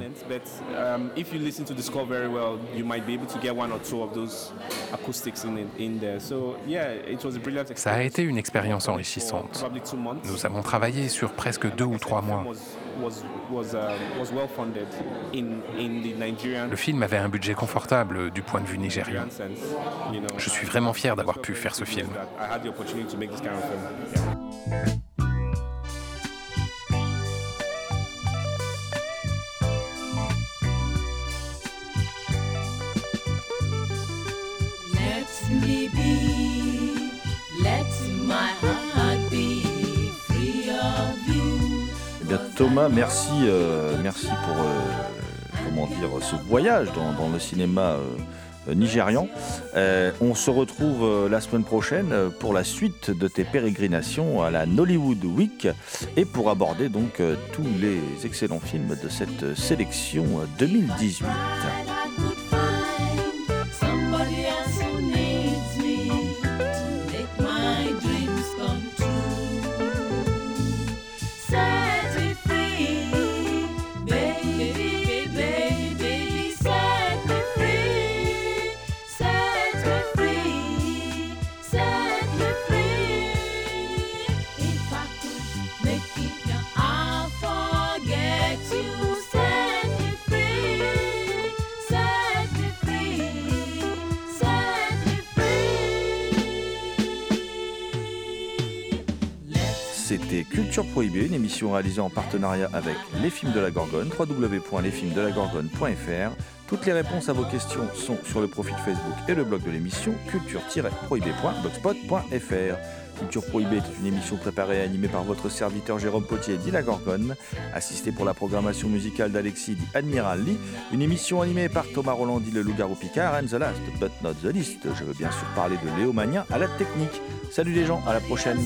Ça a été une expérience enrichissante. Nous avons travaillé sur presque deux ou trois mois. Le film avait un budget confortable du point de vue nigérien. Je suis vraiment fier d'avoir pu faire ce film. Thomas, merci, euh, merci pour euh, comment dire, ce voyage dans, le cinéma euh, nigérian. on se retrouve la semaine prochaine pour la suite de tes pérégrinations à la Nollywood Week et pour aborder donc tous les excellents films de cette sélection 2018. Réalisée en partenariat avec Les Films de la Gorgone, www.lesfilmsdelagorgone.fr. Toutes les réponses à vos questions sont sur le profil Facebook et le blog de l'émission culture-prohibée.blogspot.fr. Culture Prohibée est une émission préparée et animée par votre serviteur Jérôme Potier dit La Gorgone, assisté pour la programmation musicale d'Alexis dit Admiral Lee, une émission animée par Thomas Roland dit Le Loup-Garou Picard, and the last but not the least. Je veux bien sûr parler de Léo à la technique. Salut les gens, à la prochaine.